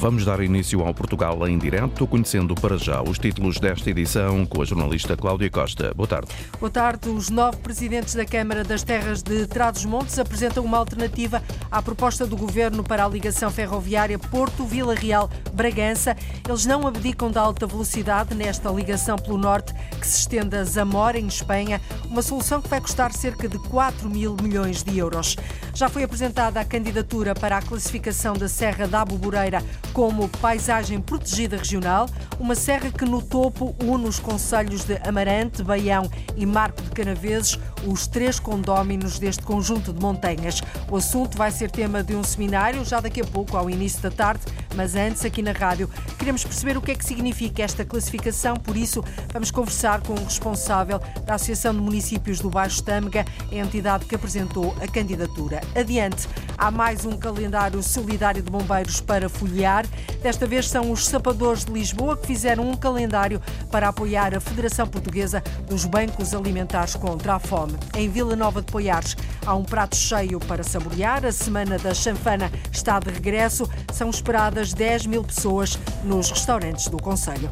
Vamos dar início ao Portugal em direto, conhecendo para já os títulos desta edição com a jornalista Cláudia Costa. Boa tarde. Boa tarde. Os nove presidentes da Câmara das Terras de Trás-os-Montes apresentam uma alternativa à proposta do governo para a ligação ferroviária Porto-Vila Real-Bragança. Eles não abdicam da alta velocidade nesta ligação pelo norte que se estende a Zamora, em Espanha, uma solução que vai custar cerca de 4 mil milhões de euros. Já foi apresentada a candidatura para a classificação da Serra da Aboboreira como paisagem protegida regional, uma serra que no topo une os concelhos de Amarante, Baião e Marco de Canaveses, os três condóminos deste conjunto de montanhas. O assunto vai ser tema de um seminário já daqui a pouco, ao início da tarde, mas antes, aqui na rádio, queremos perceber o que é que significa esta classificação, por isso vamos conversar com o responsável da Associação de Municípios do Baixo Tâmega, a entidade que apresentou a candidatura. Adiante, há mais um calendário solidário de bombeiros para folhear. Desta vez são os sapadores de Lisboa que fizeram um calendário para apoiar a Federação Portuguesa dos Bancos Alimentares contra a Fome. Em Vila Nova de Poiares há um prato cheio para saborear. A Semana da Chanfana está de regresso. São esperadas 10 mil pessoas nos restaurantes do Conselho.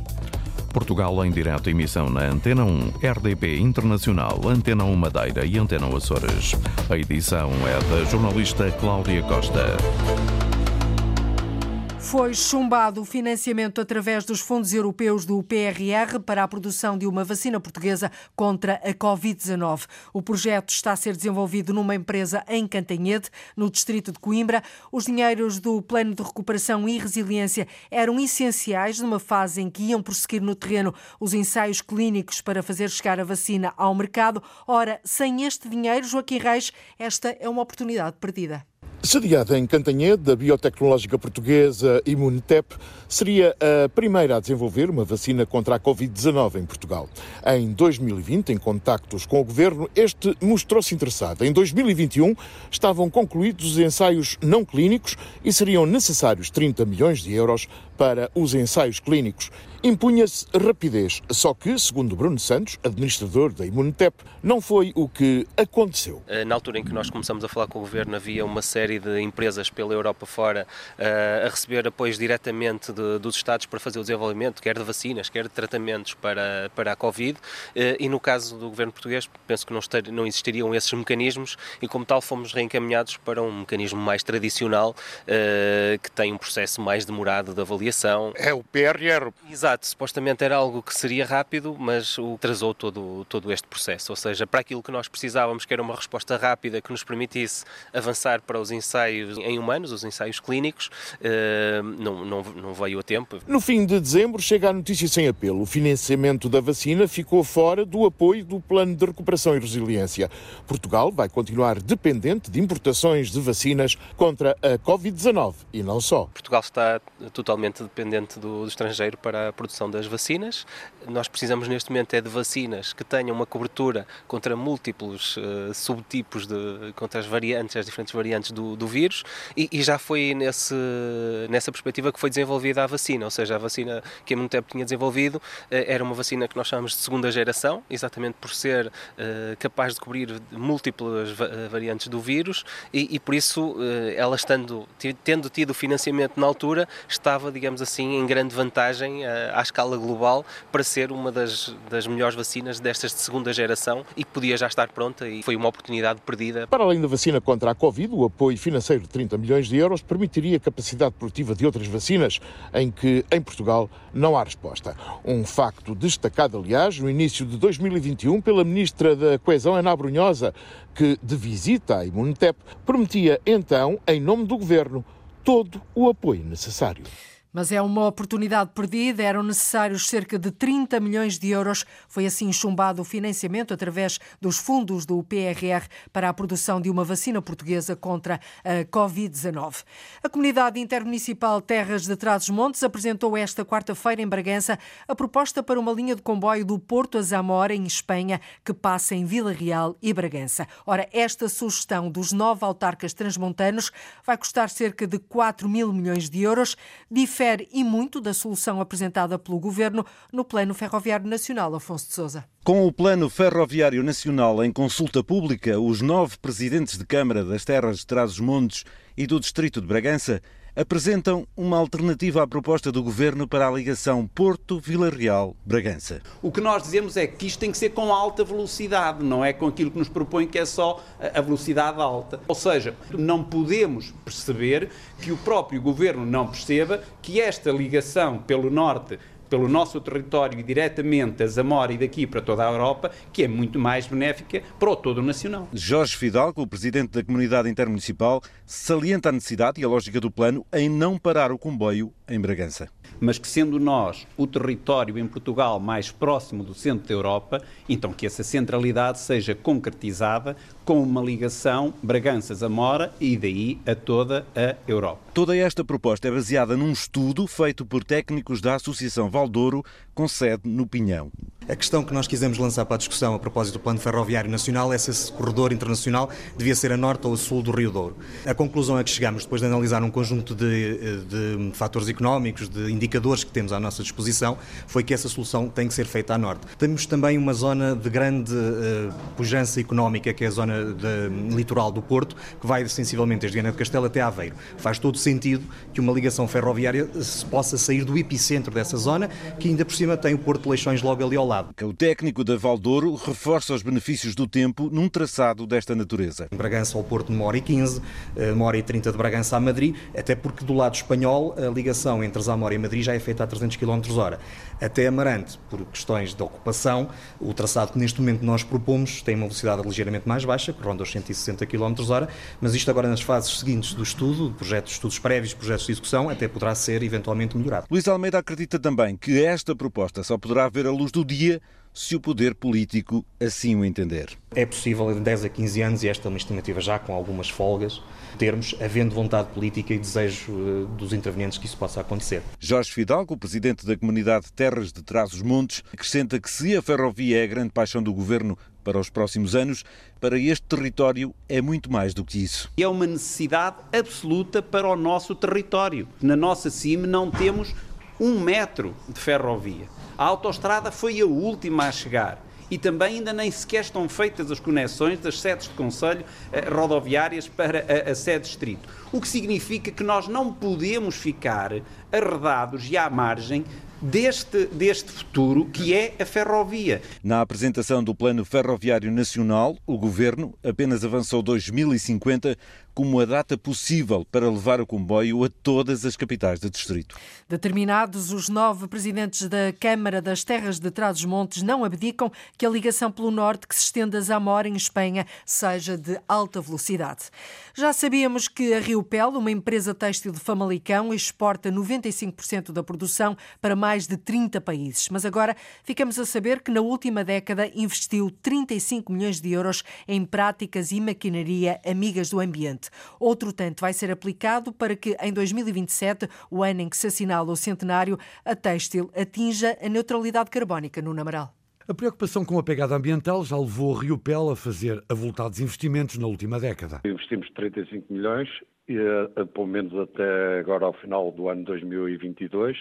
Portugal em direto emissão na Antena 1, RDP Internacional, Antena 1 Madeira e Antena Açores. A edição é da jornalista Cláudia Costa. Foi chumbado o financiamento através dos fundos europeus do PRR para a produção de uma vacina portuguesa contra a Covid-19. O projeto está a ser desenvolvido numa empresa em Cantanhede, no distrito de Coimbra. Os dinheiros do Plano de Recuperação e Resiliência eram essenciais numa fase em que iam prosseguir no terreno os ensaios clínicos para fazer chegar a vacina ao mercado. Ora, sem este dinheiro, Joaquim Reis, esta é uma oportunidade perdida. Sediada em Cantanhede, a biotecnológica portuguesa Imunitep seria a primeira a desenvolver uma vacina contra a Covid-19 em Portugal. Em 2020, em contactos com o governo, este mostrou-se interessado. Em 2021, estavam concluídos os ensaios não clínicos e seriam necessários 30 milhões de euros para os ensaios clínicos. Impunha-se rapidez, só que, segundo Bruno Santos, administrador da Imunitep, não foi o que aconteceu. Eh, na altura em que nós começamos a falar com o governo, havia uma série de empresas pela Europa fora uh, a receber apoios diretamente de, dos Estados para fazer o desenvolvimento, quer de vacinas, quer de tratamentos para, para a Covid. Uh, e no caso do governo português, penso que não, ester, não existiriam esses mecanismos e, como tal, fomos reencaminhados para um mecanismo mais tradicional, uh, que tem um processo mais demorado de avaliação. É o PRR. Exato, supostamente era algo que seria rápido, mas o atrasou todo, todo este processo. Ou seja, para aquilo que nós precisávamos, que era uma resposta rápida que nos permitisse avançar para os ensaios em humanos, os ensaios clínicos, não, não, não veio a tempo. No fim de dezembro chega a notícia sem apelo. O financiamento da vacina ficou fora do apoio do Plano de Recuperação e Resiliência. Portugal vai continuar dependente de importações de vacinas contra a Covid-19 e não só. Portugal está totalmente dependente do, do estrangeiro para produção das vacinas. Nós precisamos neste momento é de vacinas que tenham uma cobertura contra múltiplos uh, subtipos de contra as variantes, as diferentes variantes do, do vírus. E, e, já foi nesse, nessa perspectiva que foi desenvolvida a vacina, ou seja, a vacina que a Imunotep tinha desenvolvido uh, era uma vacina que nós chamamos de segunda geração, exatamente por ser uh, capaz de cobrir múltiplas variantes do vírus. E, e por isso ela estando tendo tido financiamento na altura estava, digamos assim, em grande vantagem à escala global para ser uma das, das melhores vacinas destas de segunda geração e que podia já estar pronta e foi uma oportunidade perdida. Para além da vacina contra a Covid, o apoio financeiro de 30 milhões de euros permitiria capacidade produtiva de outras vacinas, em que em Portugal não há resposta. Um facto destacado, aliás, no início de 2021 pela Ministra da Coesão, Ana Brunhosa, que, de visita à Imunitep, prometia então, em nome do Governo, todo o apoio necessário. Mas é uma oportunidade perdida, eram necessários cerca de 30 milhões de euros. Foi assim chumbado o financiamento através dos fundos do PRR para a produção de uma vacina portuguesa contra a Covid-19. A Comunidade Intermunicipal Terras de Trás-os-Montes apresentou esta quarta-feira em Bragança a proposta para uma linha de comboio do Porto a Zamora, em Espanha, que passa em Vila Real e Bragança. Ora, esta sugestão dos nove autarcas transmontanos vai custar cerca de 4 mil milhões de euros difere e muito da solução apresentada pelo Governo no Plano Ferroviário Nacional, Afonso de Sousa. Com o Plano Ferroviário Nacional em consulta pública, os nove presidentes de Câmara das Terras de Trás-os-Montes e do Distrito de Bragança apresentam uma alternativa à proposta do governo para a ligação Porto-Vila Real-Bragança. O que nós dizemos é que isto tem que ser com alta velocidade, não é com aquilo que nos propõe que é só a velocidade alta. Ou seja, não podemos perceber que o próprio governo não perceba que esta ligação pelo norte pelo nosso território e diretamente a Zamora e daqui para toda a Europa, que é muito mais benéfica para o todo nacional. Jorge Fidalgo, o presidente da comunidade intermunicipal, salienta a necessidade e a lógica do plano em não parar o comboio em Bragança. Mas que sendo nós o território em Portugal mais próximo do centro da Europa, então que essa centralidade seja concretizada com uma ligação Bragança-Zamora e daí a toda a Europa. Toda esta proposta é baseada num estudo feito por técnicos da Associação Valdouro, com sede no Pinhão. A questão que nós quisemos lançar para a discussão a propósito do Plano Ferroviário Nacional é se esse corredor internacional devia ser a norte ou a sul do Rio Douro. A conclusão a que chegamos, depois de analisar um conjunto de, de fatores económicos, de indicadores que temos à nossa disposição, foi que essa solução tem que ser feita a norte. Temos também uma zona de grande uh, pujança económica, que é a zona de, litoral do Porto, que vai sensivelmente desde Viana do Castelo até Aveiro. Faz todo sentido que uma ligação ferroviária possa sair do epicentro dessa zona, que ainda por cima tem o Porto de Leixões logo ali ao lado lado. O técnico da Valdouro reforça os benefícios do tempo num traçado desta natureza. Bragança ao Porto, uma hora e 15, eh, uma hora e 30 de Bragança a Madrid, até porque do lado espanhol a ligação entre Zamora e Madrid já é feita a 300 km hora. Até Amarante, por questões de ocupação, o traçado que neste momento nós propomos tem uma velocidade ligeiramente mais baixa, que ronda os 160 km hora, mas isto agora nas fases seguintes do estudo, projetos, estudos prévios, projetos de execução, até poderá ser eventualmente melhorado. Luís Almeida acredita também que esta proposta só poderá ver a luz do dia se o poder político assim o entender. É possível em 10 a 15 anos, e esta é uma estimativa já com algumas folgas, termos, havendo vontade política e desejo eh, dos intervenientes que isso possa acontecer. Jorge Fidalgo, presidente da comunidade Terras de Trás-os-Montes, acrescenta que se a ferrovia é a grande paixão do governo para os próximos anos, para este território é muito mais do que isso. É uma necessidade absoluta para o nosso território. Na nossa CIM não temos um metro de ferrovia. A autoestrada foi a última a chegar e também ainda nem sequer estão feitas as conexões das sedes de conselho eh, rodoviárias para a, a sede distrito. O que significa que nós não podemos ficar arredados e à margem deste, deste futuro que é a ferrovia. Na apresentação do Plano Ferroviário Nacional, o Governo apenas avançou 2050 como a data possível para levar o comboio a todas as capitais do distrito. Determinados, os nove presidentes da Câmara das Terras de Trás-os-Montes não abdicam que a ligação pelo norte que se estende a Zamora, em Espanha, seja de alta velocidade. Já sabíamos que a Rio Pel, uma empresa têxtil de Famalicão, exporta 95% da produção para mais de 30 países. Mas agora ficamos a saber que na última década investiu 35 milhões de euros em práticas e maquinaria amigas do ambiente. Outro tanto vai ser aplicado para que em 2027, o ano em que se assinala o centenário, a têxtil atinja a neutralidade carbónica no Namaral. A preocupação com a pegada ambiental já levou a Rio Pel a fazer avultados investimentos na última década. Investimos 35 milhões, e, eh, pelo menos até agora ao final do ano 2022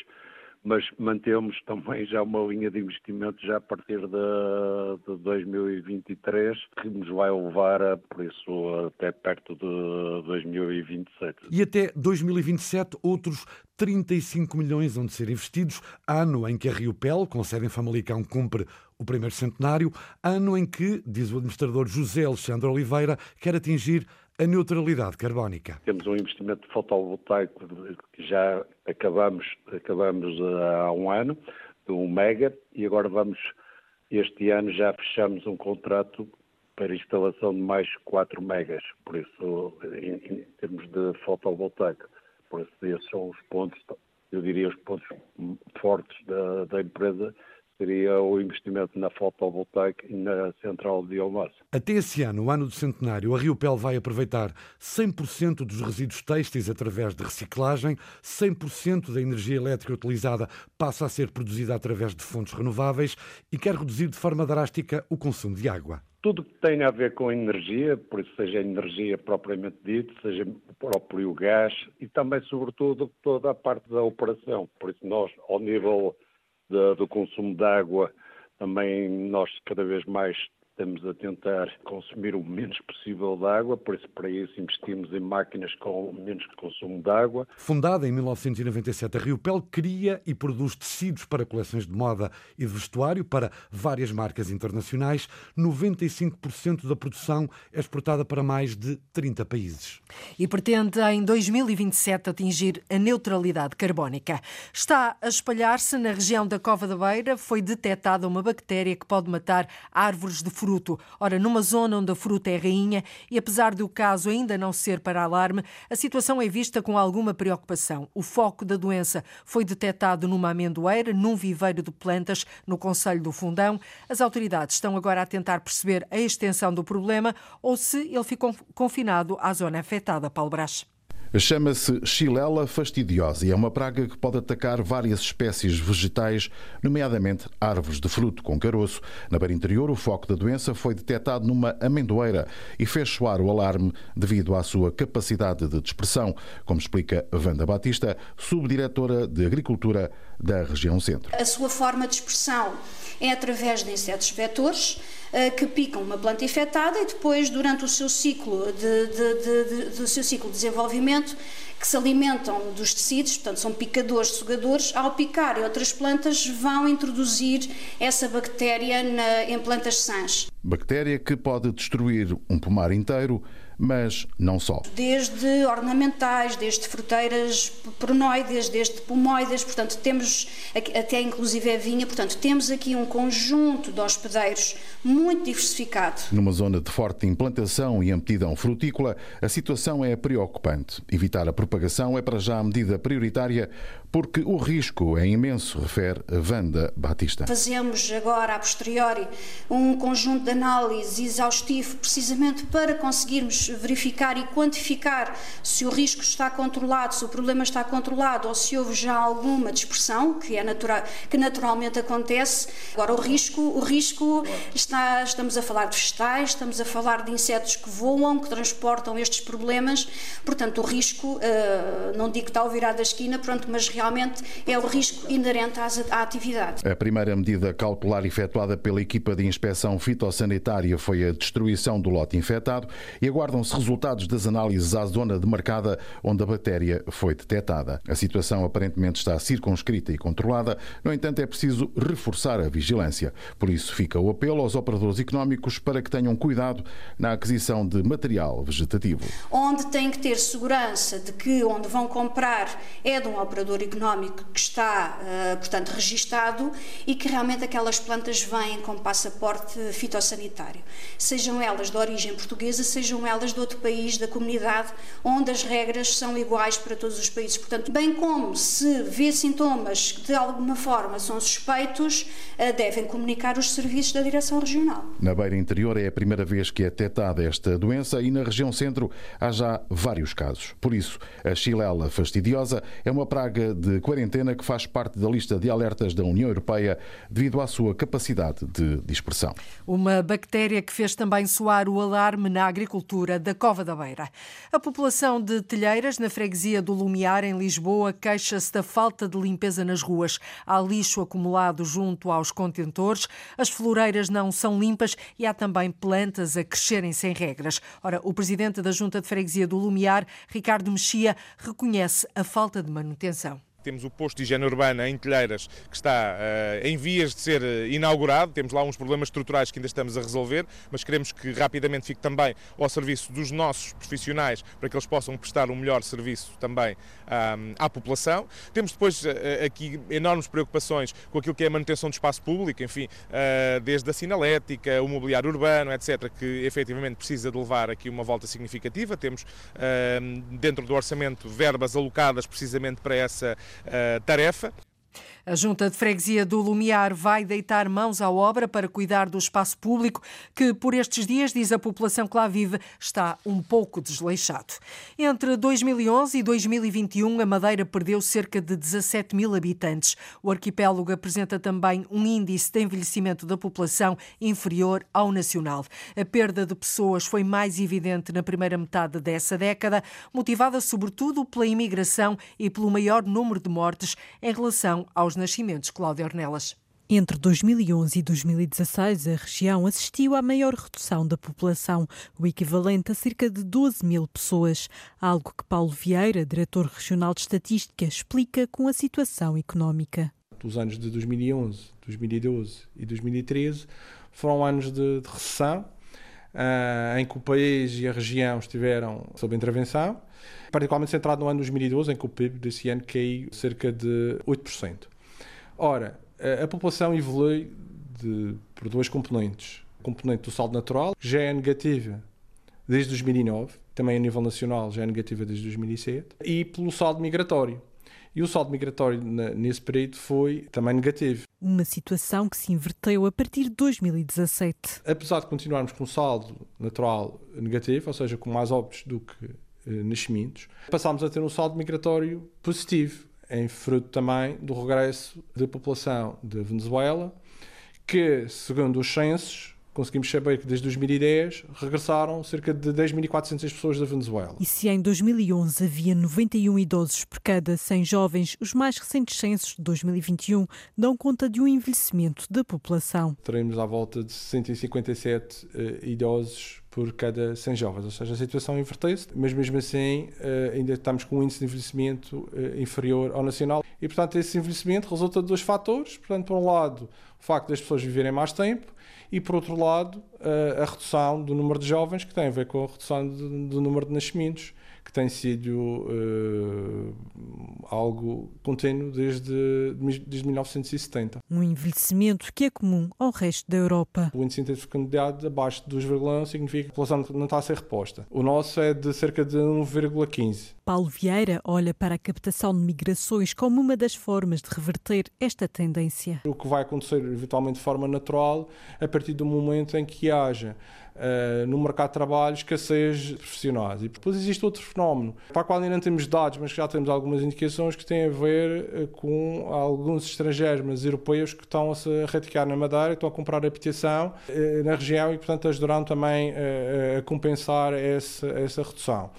mas mantemos também já uma linha de investimento já a partir de, de 2023, que nos vai levar, a, isso, até perto de 2027. E até 2027, outros 35 milhões vão de ser investidos, ano em que a Rio Pel, com sede em Famalicão, cumpre o primeiro centenário, ano em que, diz o administrador José Alexandre Oliveira, quer atingir a neutralidade carbónica. Temos um investimento fotovoltaico que já acabamos, acabamos eh, há um ano, de um mega, e agora vamos, este ano já fechamos um contrato para instalação de mais 4 megas, por isso, em, em termos de fotovoltaico. Por isso, esses são os pontos, eu diria, os pontos fortes da, da empresa seria o investimento na fotovoltaica e na central de biomassa. Até esse ano, o ano do centenário, a Rio Pel vai aproveitar 100% dos resíduos têxteis através de reciclagem, 100% da energia elétrica utilizada passa a ser produzida através de fontes renováveis e quer reduzir de forma drástica o consumo de água tudo que tem a ver com energia, por isso seja energia propriamente dita, seja o próprio gás e também, sobretudo, toda a parte da operação. Por isso nós, ao nível do consumo de água, também nós cada vez mais estamos a tentar consumir o menos possível de água, por isso para isso investimos em máquinas com menos consumo de água. Fundada em 1997, a Riopel cria e produz tecidos para coleções de moda e de vestuário para várias marcas internacionais. 95% da produção é exportada para mais de 30 países. E pretende em 2027 atingir a neutralidade carbónica. Está a espalhar-se na região da Cova da Beira, foi detectada uma bactéria que pode matar árvores de fruta fruto. Ora, numa zona onde a fruta é rainha e apesar do caso ainda não ser para alarme, a situação é vista com alguma preocupação. O foco da doença foi detectado numa amendoeira, num viveiro de plantas no Conselho do Fundão. As autoridades estão agora a tentar perceber a extensão do problema ou se ele ficou confinado à zona afetada. Paulo Brás. Chama-se Xilela fastidiosa e é uma praga que pode atacar várias espécies vegetais, nomeadamente árvores de fruto com caroço. Na beira interior, o foco da doença foi detectado numa amendoeira e fez soar o alarme devido à sua capacidade de dispersão, como explica Wanda Batista, subdiretora de Agricultura da região centro. A sua forma de expressão é através de insetos vetores eh, que picam uma planta infectada e depois, durante o seu ciclo de, de, de, de seu ciclo de desenvolvimento, que se alimentam dos tecidos, portanto são picadores, sugadores, ao picar outras plantas vão introduzir essa bactéria na, em plantas sãs. Bactéria que pode destruir um pomar inteiro, mas não só. Desde ornamentais, desde fruteiras pronoides, desde pomoides, portanto temos até inclusive a vinha, portanto temos aqui um conjunto de hospedeiros muito diversificado. Numa zona de forte implantação e aptidão frutícola, a situação é preocupante. Evitar a propagação é para já a medida prioritária porque o risco é imenso, refere Wanda Batista. Fazemos agora, a posteriori, um conjunto de análise exaustivo precisamente para conseguirmos verificar e quantificar se o risco está controlado, se o problema está controlado ou se houve já alguma dispersão, que, é natural, que naturalmente acontece. Agora, o risco, o risco está, estamos a falar de vegetais, estamos a falar de insetos que voam, que transportam estes problemas, portanto, o risco, eh, não digo que está ao virar da esquina, pronto, mas realmente é o risco inerente à atividade. A primeira medida cautelar efetuada pela equipa de inspeção fitossanitária foi a destruição do lote infectado e aguardam-se resultados das análises à zona demarcada onde a bactéria foi detectada. A situação aparentemente está circunscrita e controlada, no entanto, é preciso reforçar a vigilância. Por isso, fica o apelo aos operadores económicos para que tenham cuidado na aquisição de material vegetativo. Onde têm que ter segurança de que onde vão comprar é de um operador económico que está, eh, portanto, registado e que realmente aquelas plantas vêm com passaporte fitossanitário. Sejam elas de origem portuguesa, sejam elas de outro país, da comunidade, onde as regras são iguais para todos os países. Portanto, bem como se vê sintomas que de alguma forma são suspeitos, eh, devem comunicar os serviços da Direção Regional. Na beira interior é a primeira vez que é detectada esta doença e na região centro há já vários casos. Por isso, a xilela fastidiosa é uma praga de quarentena que faz parte da lista de alertas da União Europeia devido à sua capacidade de dispersão. Uma bactéria que fez também soar o alarme na agricultura da Cova da Beira. A população de Telheiras, na freguesia do Lumiar, em Lisboa, queixa-se da falta de limpeza nas ruas. Há lixo acumulado junto aos contentores, as floreiras não são limpas e há também plantas a crescerem sem regras. Ora, o presidente da Junta de Freguesia do Lumiar, Ricardo Mexia, reconhece a falta de manutenção temos o posto de higiene urbana em Telheiras, que está uh, em vias de ser eh, inaugurado. Temos lá uns problemas estruturais que ainda estamos a resolver, mas queremos que rapidamente fique também ao serviço dos nossos profissionais para que eles possam prestar um melhor serviço também um, à população. Temos depois uh, aqui enormes preocupações com aquilo que é a manutenção do espaço público, enfim, uh, desde a sinalética, o mobiliário urbano, etc., que efetivamente precisa de levar aqui uma volta significativa. Temos dentro do orçamento verbas alocadas precisamente para essa tarefa. A Junta de Freguesia do Lumiar vai deitar mãos à obra para cuidar do espaço público, que por estes dias, diz a população que lá vive, está um pouco desleixado. Entre 2011 e 2021, a Madeira perdeu cerca de 17 mil habitantes. O arquipélago apresenta também um índice de envelhecimento da população inferior ao nacional. A perda de pessoas foi mais evidente na primeira metade dessa década, motivada sobretudo pela imigração e pelo maior número de mortes em relação aos nascimentos. Cláudia Ornelas. Entre 2011 e 2016, a região assistiu à maior redução da população, o equivalente a cerca de 12 mil pessoas, algo que Paulo Vieira, diretor regional de estatística, explica com a situação económica. Os anos de 2011, 2012 e 2013 foram anos de, de recessão, uh, em que o país e a região estiveram sob intervenção, particularmente centrado no ano 2012, em que o PIB desse ano caiu cerca de 8%. Ora, a população evolui de, por duas componentes. A componente do saldo natural, já é negativa desde 2009, também a nível nacional já é negativa desde 2007, e pelo saldo migratório. E o saldo migratório nesse período foi também negativo. Uma situação que se inverteu a partir de 2017. Apesar de continuarmos com saldo natural negativo, ou seja, com mais óbitos do que eh, nascimentos, passámos a ter um saldo migratório positivo em fruto também do regresso da população da Venezuela, que, segundo os censos, conseguimos saber que desde 2010 regressaram cerca de 10.400 pessoas da Venezuela. E se em 2011 havia 91 idosos por cada 100 jovens, os mais recentes censos de 2021 dão conta de um envelhecimento da população. Teremos à volta de 157 uh, idosos por cada 100 jovens, ou seja, a situação inverteu-se, mas mesmo assim uh, ainda estamos com um índice de envelhecimento uh, inferior ao nacional. E, portanto, esse envelhecimento resulta de dois fatores. Portanto, por um lado, o facto das pessoas viverem mais tempo e, por outro lado, a redução do número de jovens, que tem a ver com a redução do número de nascimentos que tem sido uh, algo contínuo desde, desde 1970. Um envelhecimento que é comum ao resto da Europa. O índice de fecundidade abaixo de 2,1 significa que a população não está a ser reposta. O nosso é de cerca de 1,15. Paulo Vieira olha para a captação de migrações como uma das formas de reverter esta tendência. O que vai acontecer eventualmente de forma natural a partir do momento em que haja uh, no mercado de trabalho escassez de profissionais. E depois existe outro fenómeno, para o qual ainda não temos dados, mas já temos algumas indicações que têm a ver uh, com alguns estrangeiros, mas europeus, que estão a se radicar na Madeira, estão a comprar habitação uh, na região e, portanto, ajudarão também a compensar essa redução.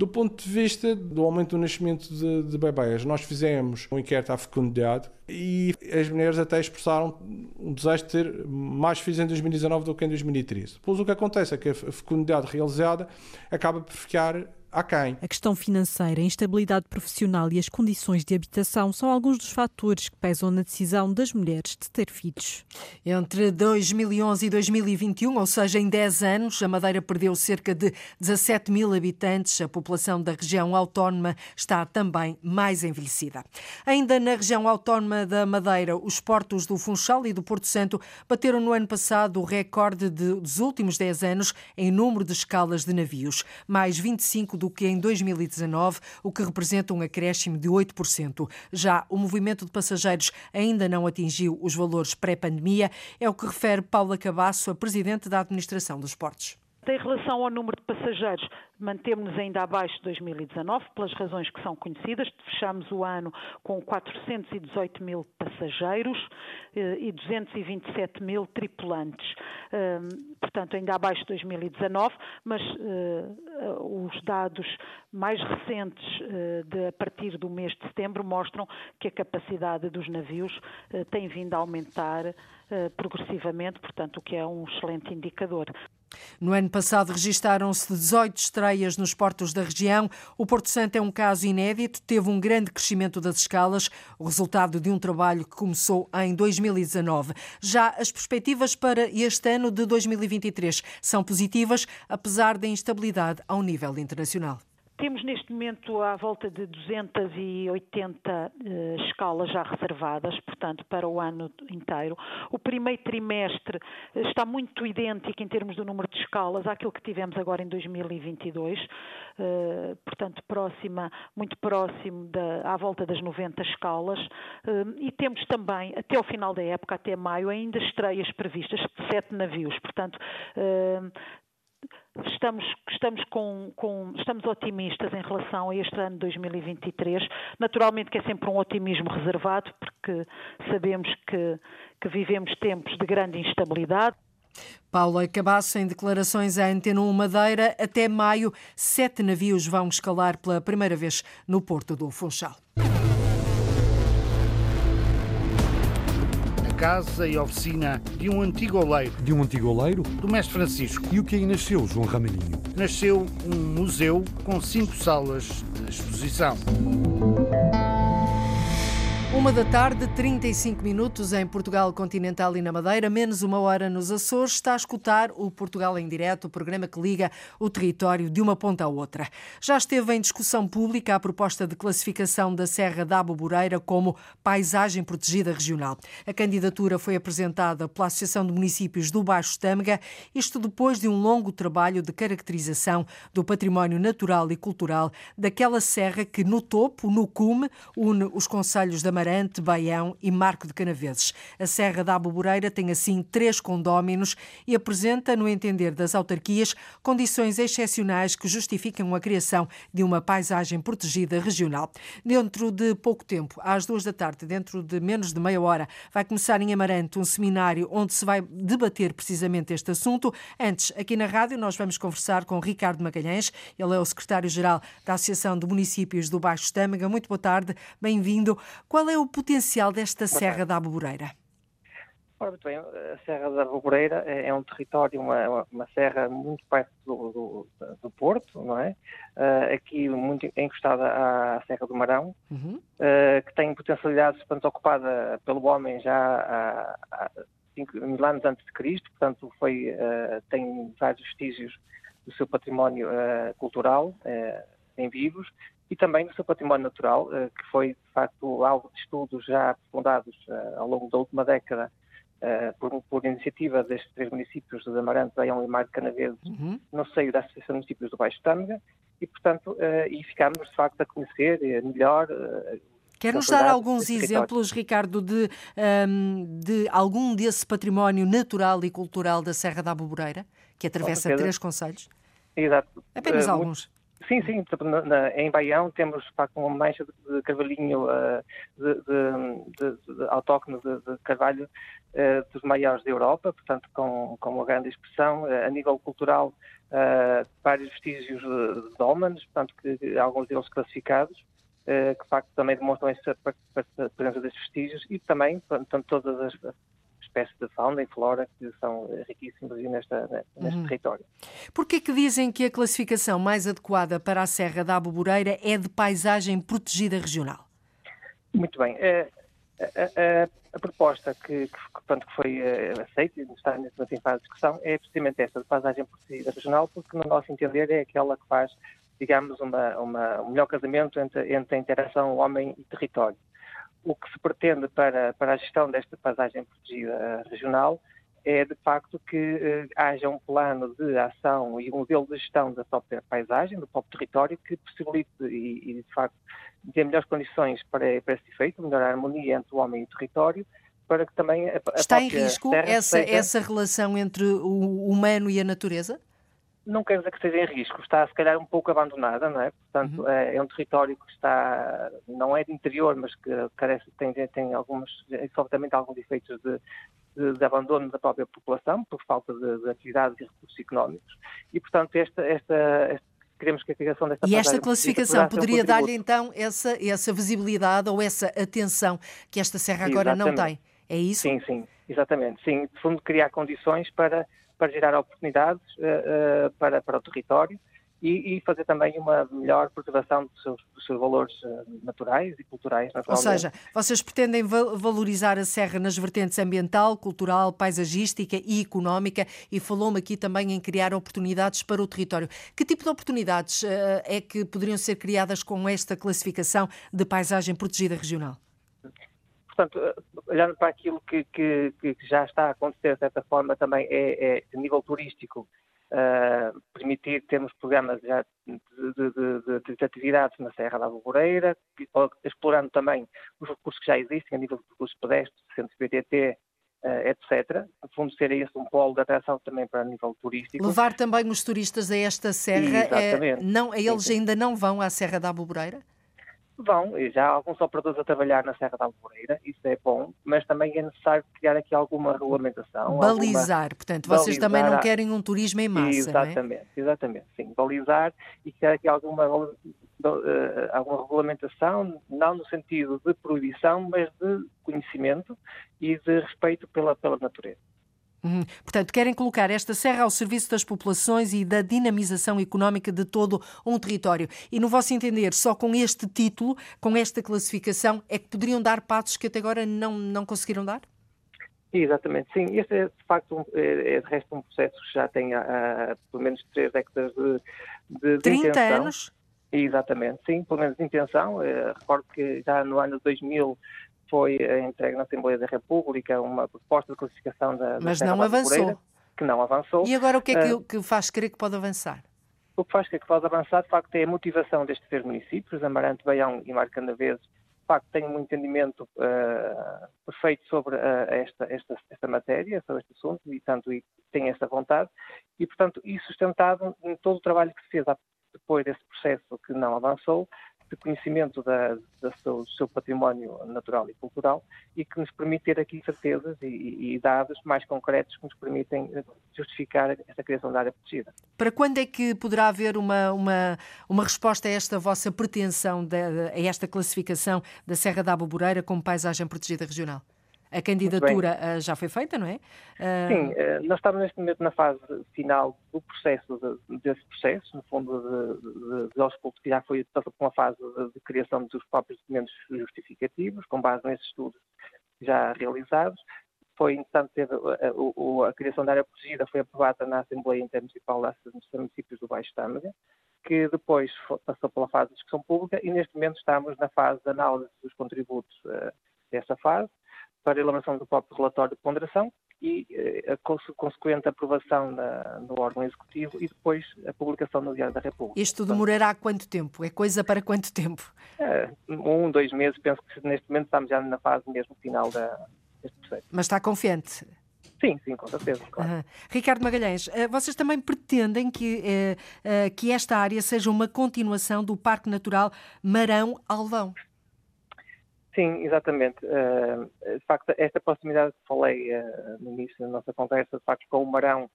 Do ponto de vista do aumento do nascimento de, de bebés, nós fizemos um inquérito à fecundidade e as mulheres até expressaram um desejo de ter mais filhos em 2019 do que em 2013. Pois o que acontece é que a fecundidade realizada acaba por ficar aquém. A questão financeira, a instabilidade profissional e as condições de habitação são alguns dos fatores que pesam na decisão das mulheres de ter filhos. Entre 2011 e 2021, ou seja, em 10 anos, a Madeira perdeu cerca de 17 mil habitantes. A população da região autónoma está também mais envelhecida. Ainda na região autónoma da Madeira, os portos do Funchal e do Porto Santo bateram no ano passado o recorde dos últimos 10 anos em número de escalas de navios, mais 25 do que em 2019, o que representa um acréscimo de 8%. Já o movimento de passageiros ainda não atingiu os valores pré-pandemia, é o que refere Paula Cabasso, a presidente da Administração dos Portos. Em relação ao número de passageiros, mantemos-nos ainda abaixo de 2019, pelas razões que são conhecidas. Fechamos o ano com 418 mil passageiros eh, e 227 mil tripulantes. Ehm, portanto, ainda abaixo de 2019, mas eh, os dados mais recentes, eh, de, a partir do mês de setembro, mostram que a capacidade dos navios tem vindo a aumentar progressivamente, portanto, o que é um excelente indicador. No ano passado registaram-se 18 estreias nos portos da região. O Porto Santo é um caso inédito, teve um grande crescimento das escalas, o resultado de um trabalho que começou em 2019. Já as perspectivas para este ano de 2023 são positivas, apesar da instabilidade ao nível internacional. Temos neste momento à volta de 280 eh, escalas já reservadas, portanto, para o ano inteiro. O primeiro trimestre eh, está muito idêntico em termos do número de escalas àquilo que tivemos agora em 2022, eh, portanto, próxima, muito próximo da, à volta das 90 escalas. Eh, e temos também, até ao final da época, até maio, ainda estreias previstas de sete navios. Portanto, Estamos, estamos, com, com, estamos otimistas em relação a este ano de 2023. Naturalmente que é sempre um otimismo reservado, porque sabemos que, que vivemos tempos de grande instabilidade. Paula Cabasso, em declarações à Antena 1 Madeira, até maio, sete navios vão escalar pela primeira vez no Porto do Funchal. Casa e oficina de um antigo oleiro. De um antigo oleiro? Do mestre Francisco. E o que aí nasceu, João Ramalhinho? Nasceu um museu com cinco salas de exposição. Uma da tarde, 35 minutos em Portugal Continental e na Madeira, menos uma hora nos Açores. Está a escutar o Portugal em Direto, o programa que liga o território de uma ponta à outra. Já esteve em discussão pública a proposta de classificação da Serra da Aboboreira como paisagem protegida regional. A candidatura foi apresentada pela Associação de Municípios do Baixo Tâmega, isto depois de um longo trabalho de caracterização do património natural e cultural daquela serra que, no topo, no cume, une os conselhos da Amarante, Baião e Marco de Canaveses. A Serra da Aboboreira tem assim três condóminos e apresenta, no entender das autarquias, condições excepcionais que justificam a criação de uma paisagem protegida regional. Dentro de pouco tempo, às duas da tarde, dentro de menos de meia hora, vai começar em Amarante um seminário onde se vai debater precisamente este assunto. Antes, aqui na rádio, nós vamos conversar com Ricardo Magalhães, ele é o secretário-geral da Associação de Municípios do Baixo Estâmaga. Muito boa tarde, bem-vindo. Qual é o potencial desta Serra da Aboboreira? Ora, muito bem, a Serra da Aboboreira é, é um território, uma, uma serra muito perto do, do, do Porto, não é? Uh, aqui muito encostada à Serra do Marão, uhum. uh, que tem potencialidade portanto, ocupada pelo homem já há, há 5 mil anos antes de Cristo, portanto foi, uh, tem vários vestígios do seu património cultural em vivos e também do seu património natural, eh, que foi, de facto, alvo de estudos já aprofundados eh, ao longo da última década Uh, por, por, iniciativa destes três municípios de Amarante, Baião e Mar de Canaveses, uhum. no seio da Associação de Municípios do Baixo Tâmega, e, portanto, uh, e ficámos, de facto, a conhecer melhor. Uh, Quer-nos dar alguns exemplos, Ricardo, de, um, ehm, de algum desse património natural e cultural da Serra da Aboboreira, que atravessa três conselhos? Exato. Apenas alguns. Sim, sim. Na, na, em Baião temos facto, uma mancha de, de carvalhinho uh, de, de, de, autóctone de, carvalho uh, dos maiores da Europa, portanto com, com uma grande expressão. Uh, a nível cultural, vários vestígios de, de portanto que, alguns deles classificados, que de facto também demonstram essa presença desses vestígios e também, portanto, todas as espécies de fauna e flora que são riquíssimas nesta, neste uhum. território. Por que que dizem que a classificação mais adequada para a Serra da Aboboreira é de paisagem protegida regional? Muito bem. A, a, a, a proposta que, que, portanto, que foi uh, aceita e está neste momento em fase de discussão é precisamente esta, de paisagem protegida regional, porque, no nosso entender, é aquela que faz, digamos, uma, uma, um melhor casamento entre, entre a interação homem e território o que se pretende para, para a gestão desta paisagem protegida regional é, de facto, que eh, haja um plano de ação e um modelo de gestão da própria paisagem, do próprio território, que possibilite e, e de facto, dê melhores condições para, para esse efeito, melhor harmonia entre o homem e o território, para que também a, a Está em risco essa, seja... essa relação entre o humano e a natureza? Não quer dizer que esteja em risco, está se calhar um pouco abandonada, não é? Portanto, uhum. é, é, um território que está, não é de interior, mas que carece, tem, tem alguns, certamente alguns efeitos de, de, de, abandono da própria população, por falta de, de atividades e recursos económicos. E, portanto, esta, esta, esta queremos que a criação desta E esta classificação poderia um dar-lhe então essa, essa visibilidade ou essa atenção que esta serra agora exatamente. não tem. É isso? Sim, sim, exatamente. Sim, de fundo criar condições para para gerar oportunidades uh, uh, para, para o território e, e, fazer também uma melhor preservação dos seus, dos seus valores uh, naturais e culturais. Ou seja, vocês pretendem valorizar a Serra nas vertentes ambiental, cultural, paisagística e económica e falou-me aqui também em criar oportunidades para o território. Que tipo de oportunidades é que poderiam ser criadas com esta classificação de paisagem protegida regional? Portanto, olhando para aquilo que, que, que, já está a acontecer, de certa forma, também é, é a nível turístico, uh, permitir termos programas já de, de, de, de, atividades na Serra da Alvoreira, explorando também os recursos que já existem a nível de recursos pedestres, centros BTT, uh, etc. No fundo, ser esse um polo de atração também para nível turístico. Levar também os turistas a esta serra, é, não, eles ainda não vão à Serra da Alvoreira? Vão, e já há alguns operadores a trabalhar na Serra da Alvoreira, isso é bom, mas também é necessário criar aqui alguma regulamentação. Balizar, alguma... portanto, vocês balizar também não querem um turismo em massa, Exatamente, é? exatamente, sim, balizar e criar aqui alguma alguma regulamentação, não no sentido de proibição, mas de conhecimento e de respeito pela, pela natureza. Uhum. Portanto, querem colocar esta serra ao serviço das populações e da dinamização económica de todo um território. E, no vosso entender, só com este título, com esta classificação, é que poderiam dar passos que até agora não, não conseguiram dar? Exatamente, sim. Este é, de facto, um, é, é de resto um processo que já tem há, há pelo menos três décadas de, de, de 30 intenção. anos? Exatamente, sim, pelo menos de intenção. Eh, recordo que já no ano 2000 foi entregue na Assembleia da República uma proposta de classificação da. Mas da não avançou. Que não avançou. E agora o que é que, Uh, que faz crer que pode avançar? o que faz que, que pode avançar, de facto, é a motivação destes três municípios, Amarante, Baião e Marcanaveses, de facto, têm um entendimento uh, perfeito sobre uh, esta, esta, esta matéria, sobre este assunto, e tanto e têm essa vontade, e, portanto, isso sustentado em todo o trabalho que se fez depois desse processo que não avançou, de conhecimento da, da seu, do seu património natural e cultural e que nos permite ter aqui certezas e, e dados mais concretos que nos permitem justificar esta criação da área protegida. Para quando é que poderá haver uma, uma, uma resposta a esta vossa pretensão, de, a esta classificação da Serra da Aboboreira como paisagem protegida regional? A candidatura uh, já foi feita, não é? Uh... Sim, uh, nós estamos neste momento na fase final do processo, de, desse processo, no fundo, de, de, de aos poucos já foi passou por uma fase de, de, criação dos próprios documentos justificativos, com base nesses estudos já realizados. Foi, entretanto, teve, a, a, a, criação da área protegida foi aprovada na Assembleia Intermunicipal dos Municípios do Baixo Tâmega, que depois passou pela fase de discussão pública e neste momento estamos na fase de análise dos contributos dessa fase para a elaboração do próprio relatório de ponderação e a consequente aprovação no órgão executivo e depois a publicação no Diário da República. Isto demorará quanto tempo? É coisa para quanto tempo? É, um, dois meses, penso que neste momento estamos já na fase mesmo final da, deste processo. Mas está confiante? Sim, sim, com certeza. Claro. Uhum. Ricardo Magalhães, vocês também pretendem que, eh, eh, que esta área seja uma continuação do Parque Natural Marão-Alvão? Sim, exatamente. Uh, de facto, esta proximidade que falei uh, no início da nossa conversa, de facto, com o Marão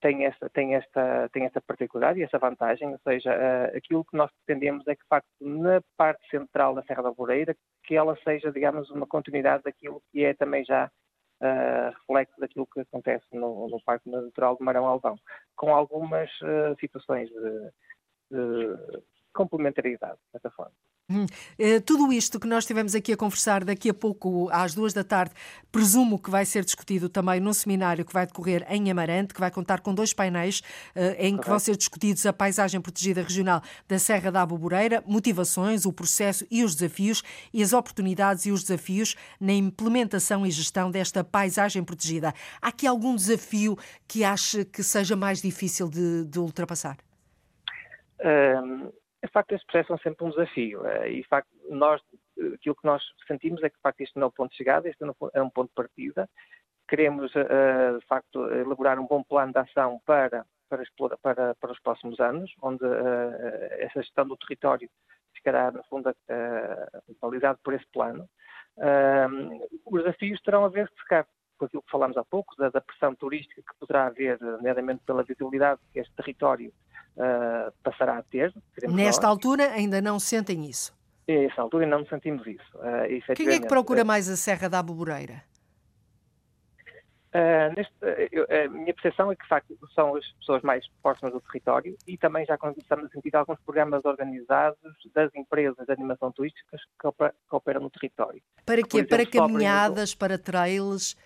tem esta, tem esta, tem esta particularidade e esta vantagem, ou seja, uh, aquilo que nós pretendemos é que, de facto, na parte central da Serra da Alvoreira, que ela seja, digamos, uma continuidade daquilo que é também já reflexo daquilo que acontece no, no Parque Natural de Marão-Alvão, com algumas situações de, de complementaridade, dessa forma. Hum. Tudo isto que nós estivemos aqui a conversar daqui a pouco, às duas da tarde, presumo que vai ser discutido também num seminário que vai decorrer em Amarante, que vai contar com dois painéis uh, em que vão ser discutidos a paisagem protegida regional da Serra da Aboboreira, motivações, o processo e os desafios e as oportunidades e os desafios na implementação e gestão desta paisagem protegida. Há aqui algum desafio que ache que seja mais difícil de, de ultrapassar? Um de facto, estes processos são sempre um desafio e, de facto, nós, aquilo que nós sentimos é que, de facto, isto não é o ponto de chegada, este é um ponto de partida. Queremos, de facto, elaborar um bom plano de ação para, para, para, para os próximos anos, onde essa gestão do território ficará, no fundo, validado por esse plano. Os desafios terão a ver, se calhar, com aquilo que falámos há pouco, da, da pressão turística que poderá haver, nomeadamente pela visibilidade que este território uh, passará a ter. Nesta nós. altura ainda não sentem isso? Nesta altura ainda não sentimos isso. Uh, Quem é que procura mais a Serra da Aboboreira? Uh, neste, a minha percepção é que, de facto, são as pessoas mais próximas do território e também já começamos a sentir alguns programas organizados das empresas de animação turística que, opera, que operam no território. Para quê? Exemplo, para caminhadas, para trails?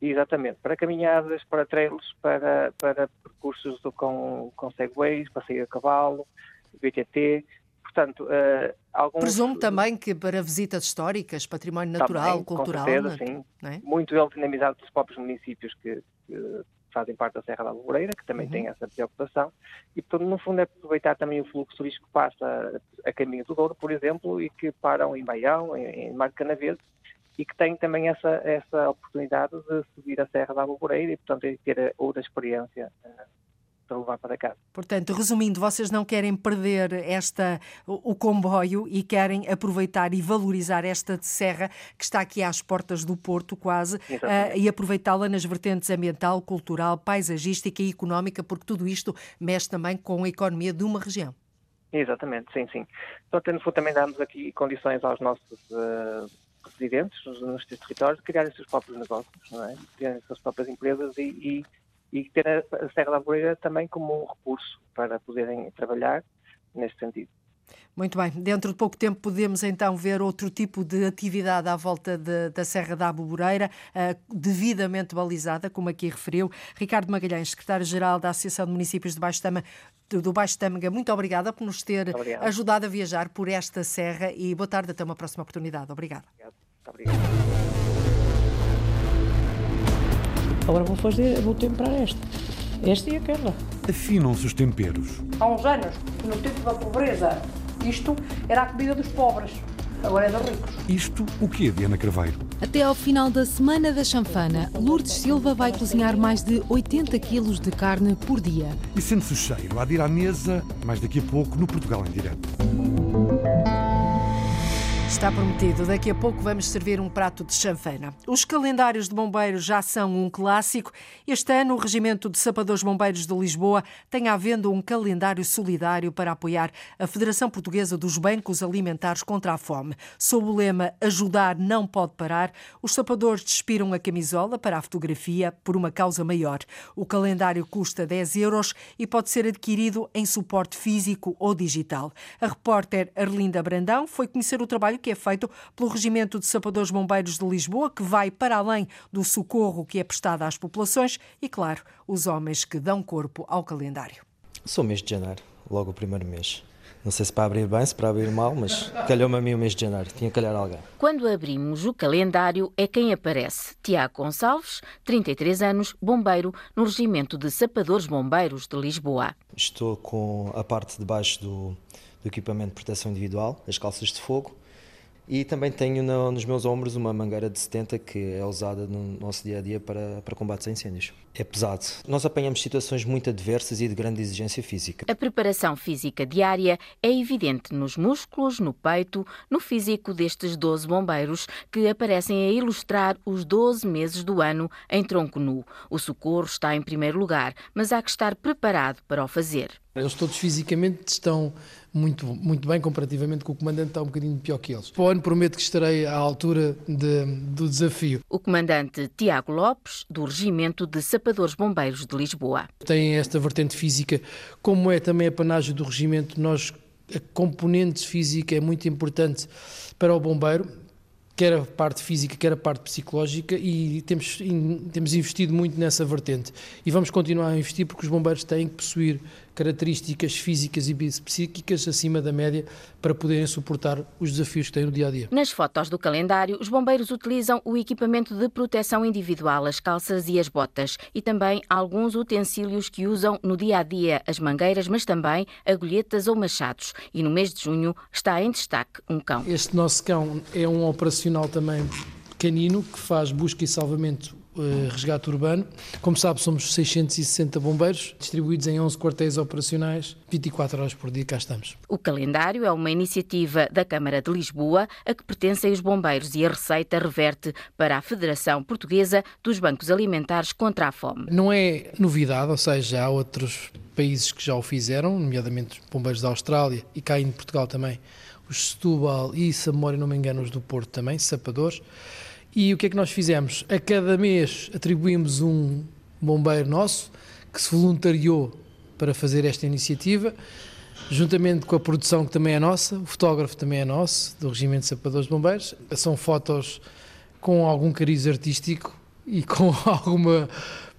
Exatamente, para caminhadas, para trails, para, para percursos com, com segways, passeio a cavalo, BTT, portanto, uh, alguns... Presumo também que para visitas históricas, património natural, também, cultural... Com certeza, sim. É? Muito ele dinamizado dos próprios municípios que, que, fazem parte da Serra da Alvoreira, que também uhum. têm essa preocupação, e portanto, no fundo é aproveitar também o fluxo turístico que passa a caminho do Douro, por exemplo, e que param em Baião, em, em Mar de Canaveses, e que têm também essa, essa oportunidade de subir a Serra da Alvoreira e, portanto, ter outra experiência para levar para casa. Portanto, resumindo, vocês não querem perder esta, o, o comboio e querem aproveitar e valorizar esta serra que está aqui às portas do Porto, quase, uh, e aproveitá-la nas vertentes ambiental, cultural, paisagística e económica, porque tudo isto mexe também com a economia de uma região. Exatamente, sim, sim. Então, no fundo, também damos aqui condições aos nossos uh, residentes nos territórios de criarem os seus próprios negócios, não é? criarem as suas próprias empresas e, e, e ter a Serra da Arvoreira também como um recurso para poderem trabalhar neste sentido. Muito bem, dentro de pouco tempo podemos então ver outro tipo de atividade à volta de, da Serra da Aboboreira, uh, devidamente balizada, como aqui referiu. Ricardo Magalhães, secretário-geral da Associação de Municípios de Baixo Tâmega, do Baixo Tâmega, muito obrigada por nos ter Obrigado. ajudado a viajar por esta serra e boa tarde, até uma próxima oportunidade. Obrigada. Obrigado. Agora vou fazer, vou temperar esta. Esta e aquela. Afinam-se os temperos. Há uns anos, no tempo da pobreza, isto era a comida dos pobres, agora é dos ricos. Isto o que é, Diana Craveiro? Até ao final da Semana da Chanfana, Lourdes Silva vai cozinhar mais de 80 quilos de carne por dia. E sente-se o cheiro, há de ir à mesa, mais daqui a pouco, no Portugal em Direto. Está prometido. Daqui a pouco vamos servir um prato de chanfana. Os calendários de bombeiros já são um clássico. Este ano, o Regimento de Sapadores Bombeiros de Lisboa tem à venda um calendário solidário para apoiar a Federação Portuguesa dos Bancos Alimentares contra a Fome. Sob o lema Ajudar não pode parar, os sapadores despiram a camisola para a fotografia por uma causa maior. O calendário custa 10 euros e pode ser adquirido em suporte físico ou digital. A repórter Arlinda Brandão foi conhecer o trabalho que é feito pelo Regimento de Sapadores Bombeiros de Lisboa, que vai para além do socorro que é prestado às populações e, claro, os homens que dão corpo ao calendário. Sou mês de janeiro, logo o primeiro mês. Não sei se para abrir bem, se para abrir mal, mas calhou-me a mim o mês de janeiro. Tinha que calhar alguém. Quando abrimos o calendário, é quem aparece. Tiago Gonçalves, 33 anos, bombeiro, no Regimento de Sapadores Bombeiros de Lisboa. Estou com a parte de baixo do, do equipamento de proteção individual, as calças de fogo, e também tenho no, nos meus ombros uma mangueira de 70 que é usada no nosso dia a dia para, para combates a incêndios. É pesado. Nós apanhamos situações muito adversas e de grande exigência física. A preparação física diária é evidente nos músculos, no peito, no físico destes 12 bombeiros que aparecem a ilustrar os 12 meses do ano em tronco nu. O socorro está em primeiro lugar, mas há que estar preparado para o fazer. Eles todos fisicamente estão muito, muito bem comparativamente com o comandante, está um bocadinho pior que eles. Para o ano prometo que estarei à altura de, do desafio. O comandante Tiago Lopes, do Regimento de Sapadores Bombeiros de Lisboa. Tem esta vertente física, como é também a panagem do regimento, nós a componente física é muito importante para o bombeiro, quer a parte física, quer a parte psicológica, e temos, temos investido muito nessa vertente. E vamos continuar a investir porque os bombeiros têm que possuir características físicas e psíquicas acima da média para poderem suportar os desafios que têm no dia a dia. Nas fotos do calendário, os bombeiros utilizam o equipamento de proteção individual, as calças e as botas, e também alguns utensílios que usam no dia a dia, as mangueiras, mas também agulhetas ou machados. E no mês de junho está em destaque um cão. Este nosso cão é um operacional também canino que faz busca e salvamento resgate urbano. Como sabe, somos 660 bombeiros, distribuídos em 11 quartéis operacionais, 24 horas por dia, cá estamos. O calendário é uma iniciativa da Câmara de Lisboa, a que pertencem os bombeiros e a receita reverte para a Federação Portuguesa dos Bancos Alimentares contra a Fome. Não é novidade, ou seja, há outros países que já o fizeram, nomeadamente os bombeiros da Austrália e cá em Portugal também, os Setúbal e, se a memória não me engano, os do Porto também, sapadores. E o que é que nós fizemos? A cada mês atribuímos um bombeiro nosso que se voluntariou para fazer esta iniciativa, juntamente com a produção que também é nossa, o fotógrafo também é nosso, do Regimento de Sapadores de Bombeiros. São fotos com algum cariz artístico e com alguma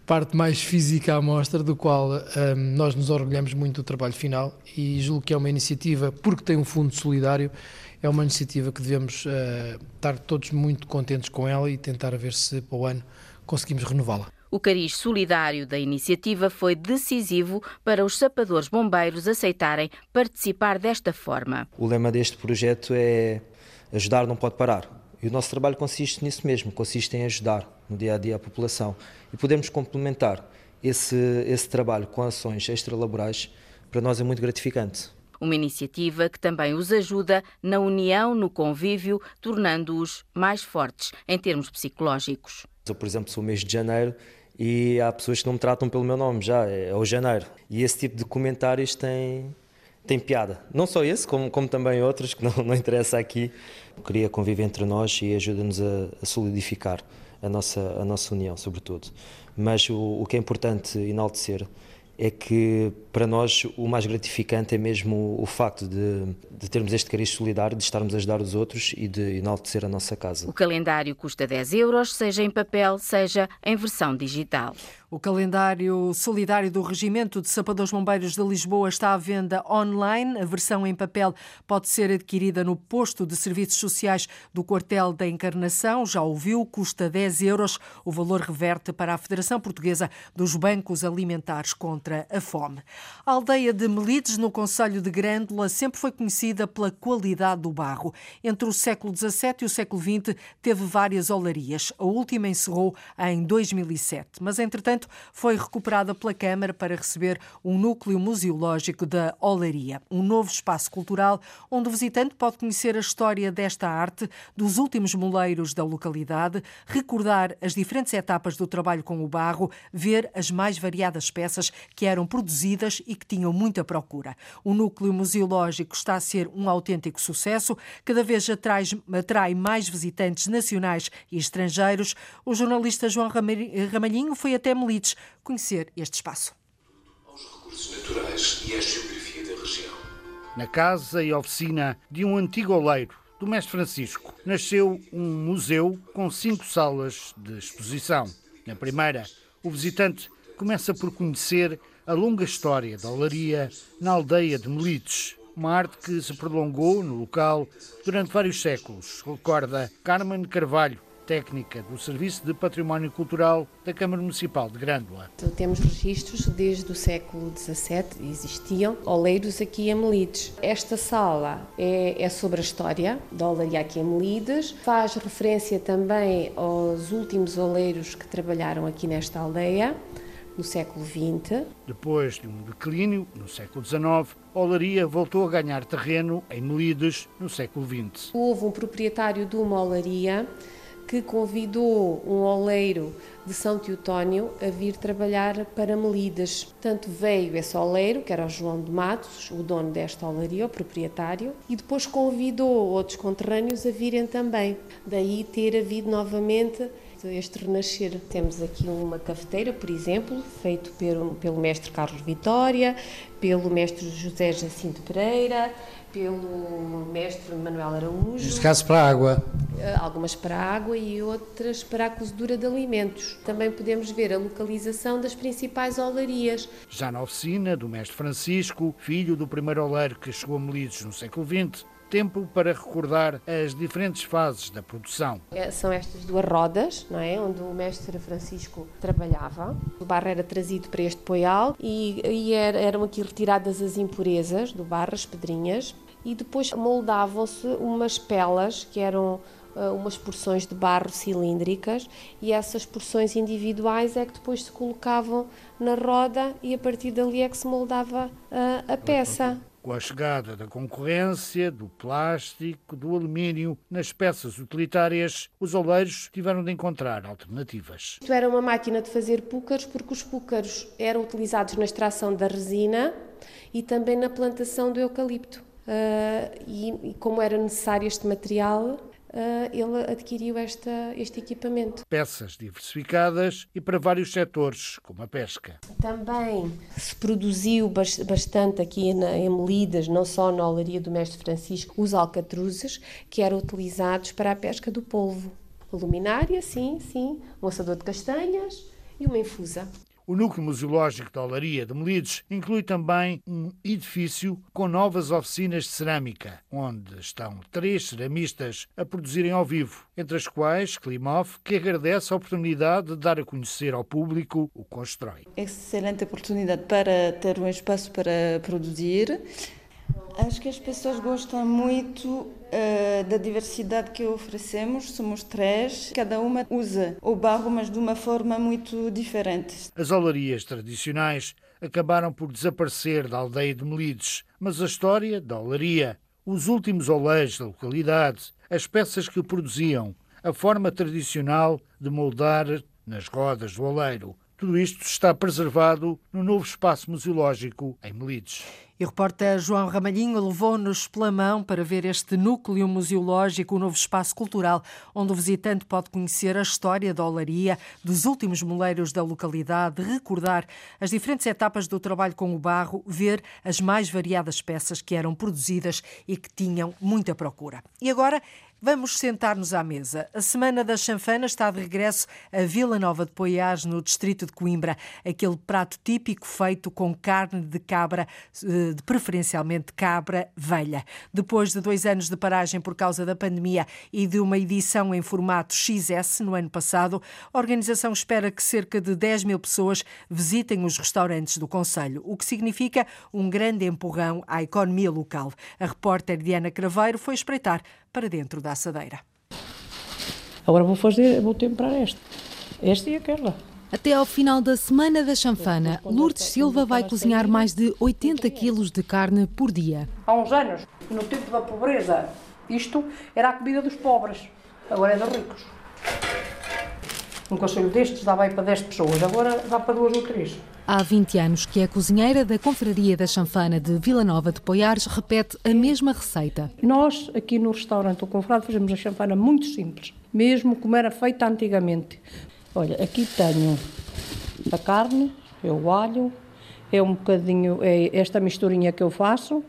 parte mais física à mostra, do qual um, nós nos orgulhamos muito do trabalho final e julgo que é uma iniciativa, porque tem um fundo solidário, é uma iniciativa que devemos uh, estar todos muito contentes com ela e tentar ver se para o ano conseguimos renová-la. O cariz solidário da iniciativa foi decisivo para os sapadores bombeiros aceitarem participar desta forma. O lema deste projeto é ajudar não pode parar. E o nosso trabalho consiste nisso mesmo, consiste em ajudar no dia a dia a população. E podemos complementar esse, esse trabalho com ações extralaborais, para nós é muito gratificante. Uma iniciativa que também os ajuda na união, no convívio, tornando-os mais fortes em termos psicológicos. Eu, por exemplo, sou mês de janeiro e há pessoas que não me tratam pelo meu nome já, é o janeiro. E esse tipo de comentários tem, tem piada. Não só esse, como, como também outros que não, não interessa aqui. Cria conviver entre nós e ajuda-nos a, a, solidificar a nossa, a nossa união, sobretudo. Mas o, o que é importante enaltecer é que para nós o mais gratificante é mesmo o facto de, de, termos este cariz solidário, de estarmos a ajudar os outros e de enaltecer a nossa casa. O calendário custa 10 euros, seja em papel, seja em versão digital. O calendário solidário do Regimento de Sapadores Bombeiros de Lisboa está à venda online. A versão em papel pode ser adquirida no posto de serviços sociais do quartel da Encarnação. Já ouviu, custa 10 euros. O valor reverte para a Federação Portuguesa dos Bancos Alimentares contra a Fome. A aldeia de Melides, no Conselho de Grândola, sempre foi conhecida pela qualidade do barro. Entre o século XVII e o século XX, teve várias olarias. A última encerrou em 2007. Mas, entretanto, foi recuperada pela Câmara para receber um núcleo museológico da Olaria, um novo espaço cultural onde o visitante pode conhecer a história desta arte, dos últimos moleiros da localidade, recordar as diferentes etapas do trabalho com o barro, ver as mais variadas peças que eram produzidas e que tinham muita procura. O núcleo museológico está a ser um autêntico sucesso, cada vez atrai, atrai mais visitantes nacionais e estrangeiros. O jornalista João Ramalhinho foi até Conhecer este espaço. Aos recursos naturais e à geografia da região. Na casa e oficina de um antigo oleiro, do Mestre Francisco, nasceu um museu com cinco salas de exposição. Na primeira, o visitante começa por conhecer a longa história da olaria na aldeia de Melides, uma arte que se prolongou no local durante vários séculos, recorda Carmen Carvalho, técnica do Serviço de Património Cultural da Câmara Municipal de Grândola. Temos registros desde o século XVII, existiam oleiros aqui em Melides. Esta sala é, é sobre a história da olaria aqui em Melides, faz referência também aos últimos oleiros que trabalharam aqui nesta aldeia no século XX. Depois de um declínio no século XIX, a olaria voltou a ganhar terreno em Melides no século XX. Houve um proprietário de uma olaria que convidou um oleiro de São Teotónio a vir trabalhar para Melidas. Portanto, veio esse oleiro, que era o João de Matos, o dono desta olaria, o proprietário, e depois convidou outros conterrâneos a virem também. Daí ter havido novamente este renascer. Temos aqui uma cafeteira, por exemplo, feito pelo, pelo mestre Carlos Vitória, pelo mestre José Jacinto Pereira, pelo mestre Manuel Araújo. Neste caso para a água. Eh, algumas para a água e outras para a cozedura de alimentos. Também podemos ver a localização das principais olarias. Já na oficina do mestre Francisco, filho do primeiro oleiro que chegou a Melides no século XX, tempo para recordar as diferentes fases da produção. É, são estas duas rodas, não é, onde o mestre Francisco trabalhava. O barro era trazido para este poial e, e eram aqui retiradas as impurezas do barro, as pedrinhas, e depois moldavam-se umas pelas que eram uh, umas porções de barro cilíndricas e essas porções individuais é que depois se colocavam na roda e a partir dali é que se moldava uh, a peça. Com a chegada da concorrência, do plástico, do alumínio nas peças utilitárias, os oleiros tiveram de encontrar alternativas. Isto era uma máquina de fazer púcaros, porque os púcaros eram utilizados na extração da resina e também na plantação do eucalipto. Uh, e, e como era necessário este material, ele adquiriu esta, este equipamento. Peças diversificadas e para vários setores, como a pesca. Também se produziu bastante aqui na, em Melidas, não só na olaria do Mestre Francisco, os alcatruzes, que eram utilizados para a pesca do polvo. Luminária, sim, sim, um assador de castanhas e uma infusa. O núcleo museológico da Olaria de Melides inclui também um edifício com novas oficinas de cerâmica, onde estão três ceramistas a produzirem ao vivo, entre as quais Klimov, que agradece a oportunidade de dar a conhecer ao público o constrói. Excelente oportunidade para ter um espaço para produzir Acho que as pessoas gostam muito uh, da diversidade que oferecemos. Somos três, cada uma usa o barro, mas de uma forma muito diferente. As olarias tradicionais acabaram por desaparecer da aldeia de Melides, mas a história da olaria, os últimos oleiros da localidade, as peças que produziam, a forma tradicional de moldar nas rodas do oleiro, Tudo isto está preservado no novo espaço museológico em Melides. E o repórter João Ramalhinho levou-nos pela mão para ver este núcleo museológico, o novo espaço cultural, onde o visitante pode conhecer a história da olaria, dos últimos moleiros da localidade, recordar as diferentes etapas do trabalho com o barro, ver as mais variadas peças que eram produzidas e que tinham muita procura. E agora Vamos sentar-nos à mesa. A Semana da Chanfana está de regresso a Vila Nova de Poiás, no distrito de Coimbra. Aquele prato típico feito com carne de cabra, eh, de preferencialmente cabra velha. Depois de dois anos de paragem por causa da pandemia e de uma edição em formato XS no ano passado, a organização espera que cerca de 10 mil pessoas visitem os restaurantes do Conselho, o que significa um grande empurrão à economia local. A repórter Diana Craveiro foi espreitar para dentro da assadeira. Agora vou fazer, vou temperar esta. Esta e aquela. Até ao final da Semana da Chanfana, Lourdes Silva vai cozinhar mais de 80 quilos de carne por dia. Há uns anos, no tempo da pobreza, isto era a comida dos pobres, agora é dos ricos. Um conselho destes dava aí para 10 pessoas, agora dá para duas ou três. Há 20 anos que é cozinheira da Confraria da Chanfana de Vila Nova de Poiares repete a mesma receita. Nós, aqui no restaurante O Confrado, fazemos a chanfana muito simples, mesmo como era feita antigamente. Olha, aqui tenho a carne, é o alho, é um bocadinho, é esta misturinha que eu faço.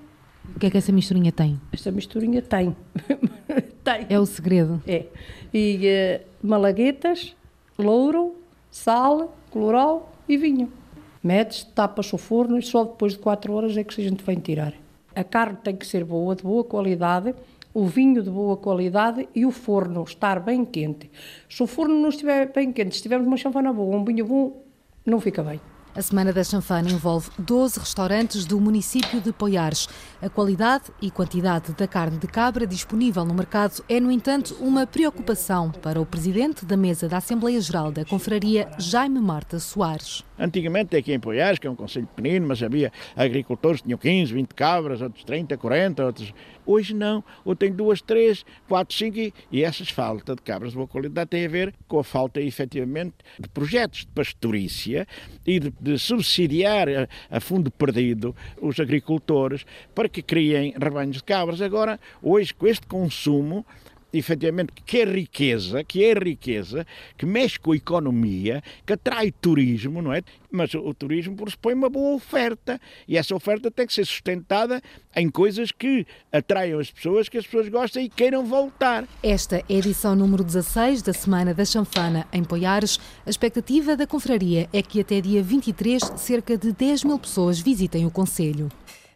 O que é que essa misturinha tem? Esta misturinha tem. tem. É o segredo. É. E uh, malaguetas, louro, sal, colorau e vinho medes, tapas o forno e só depois de 4 horas é que a gente vem tirar. A carne tem que ser boa, de boa qualidade, o vinho de boa qualidade e o forno estar bem quente. Se o forno não estiver bem quente, se tivermos uma chanfana boa, um vinho bom, não fica bem. A Semana da Chanfana envolve 12 restaurantes do município de Poiares. A qualidade e quantidade da carne de cabra disponível no mercado é, no entanto, uma preocupação para o presidente da mesa da Assembleia Geral da Confraria, Jaime Marta Soares. Antigamente aqui em Poiares, que é um conselho pequenino, mas havia agricultores que tinham 15, 20 cabras, outros 30, 40, outros... Hoje não, ou tem duas, três, quatro, cinco e essas falta de cabras de boa qualidade tem a ver com a falta, efetivamente, de projetos de pastorícia e de, de subsidiar a, a, fundo perdido os agricultores para que criem rebanhos de cabras. Agora, hoje, com este consumo, efetivamente, que é riqueza, que é riqueza, que mexe com a economia, que atrai turismo, não é? Mas o, turismo pressupõe uma boa oferta e essa oferta tem que ser sustentada em coisas que atraiam as pessoas, que as pessoas gostem e queiram voltar. Esta é a edição número 16 da Semana da Chanfana em Poiares. A expectativa da confraria é que até dia 23 cerca de 10 mil pessoas visitem o Conselho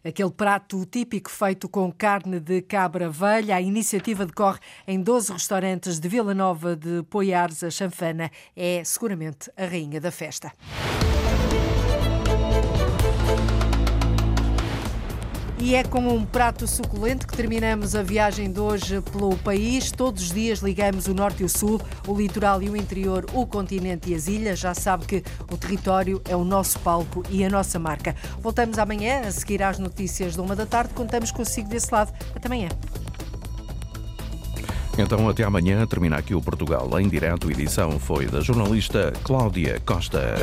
aquele prato típico feito com carne de cabra velha. A iniciativa decorre em 12 restaurantes de Vila Nova de Poiares. A chanfana é seguramente a rainha da festa. E é com um prato suculento que terminamos a viagem de hoje pelo país. Todos os dias ligamos o norte e o sul, o litoral e o interior, o continente e as ilhas. Já sabe que o território é o nosso palco e a nossa marca. Voltamos amanhã a seguir às notícias de uma da tarde. Contamos consigo desse lado. Até amanhã. Então, até amanhã, termina aqui o Portugal em direto. Edição foi da jornalista Cláudia Costa.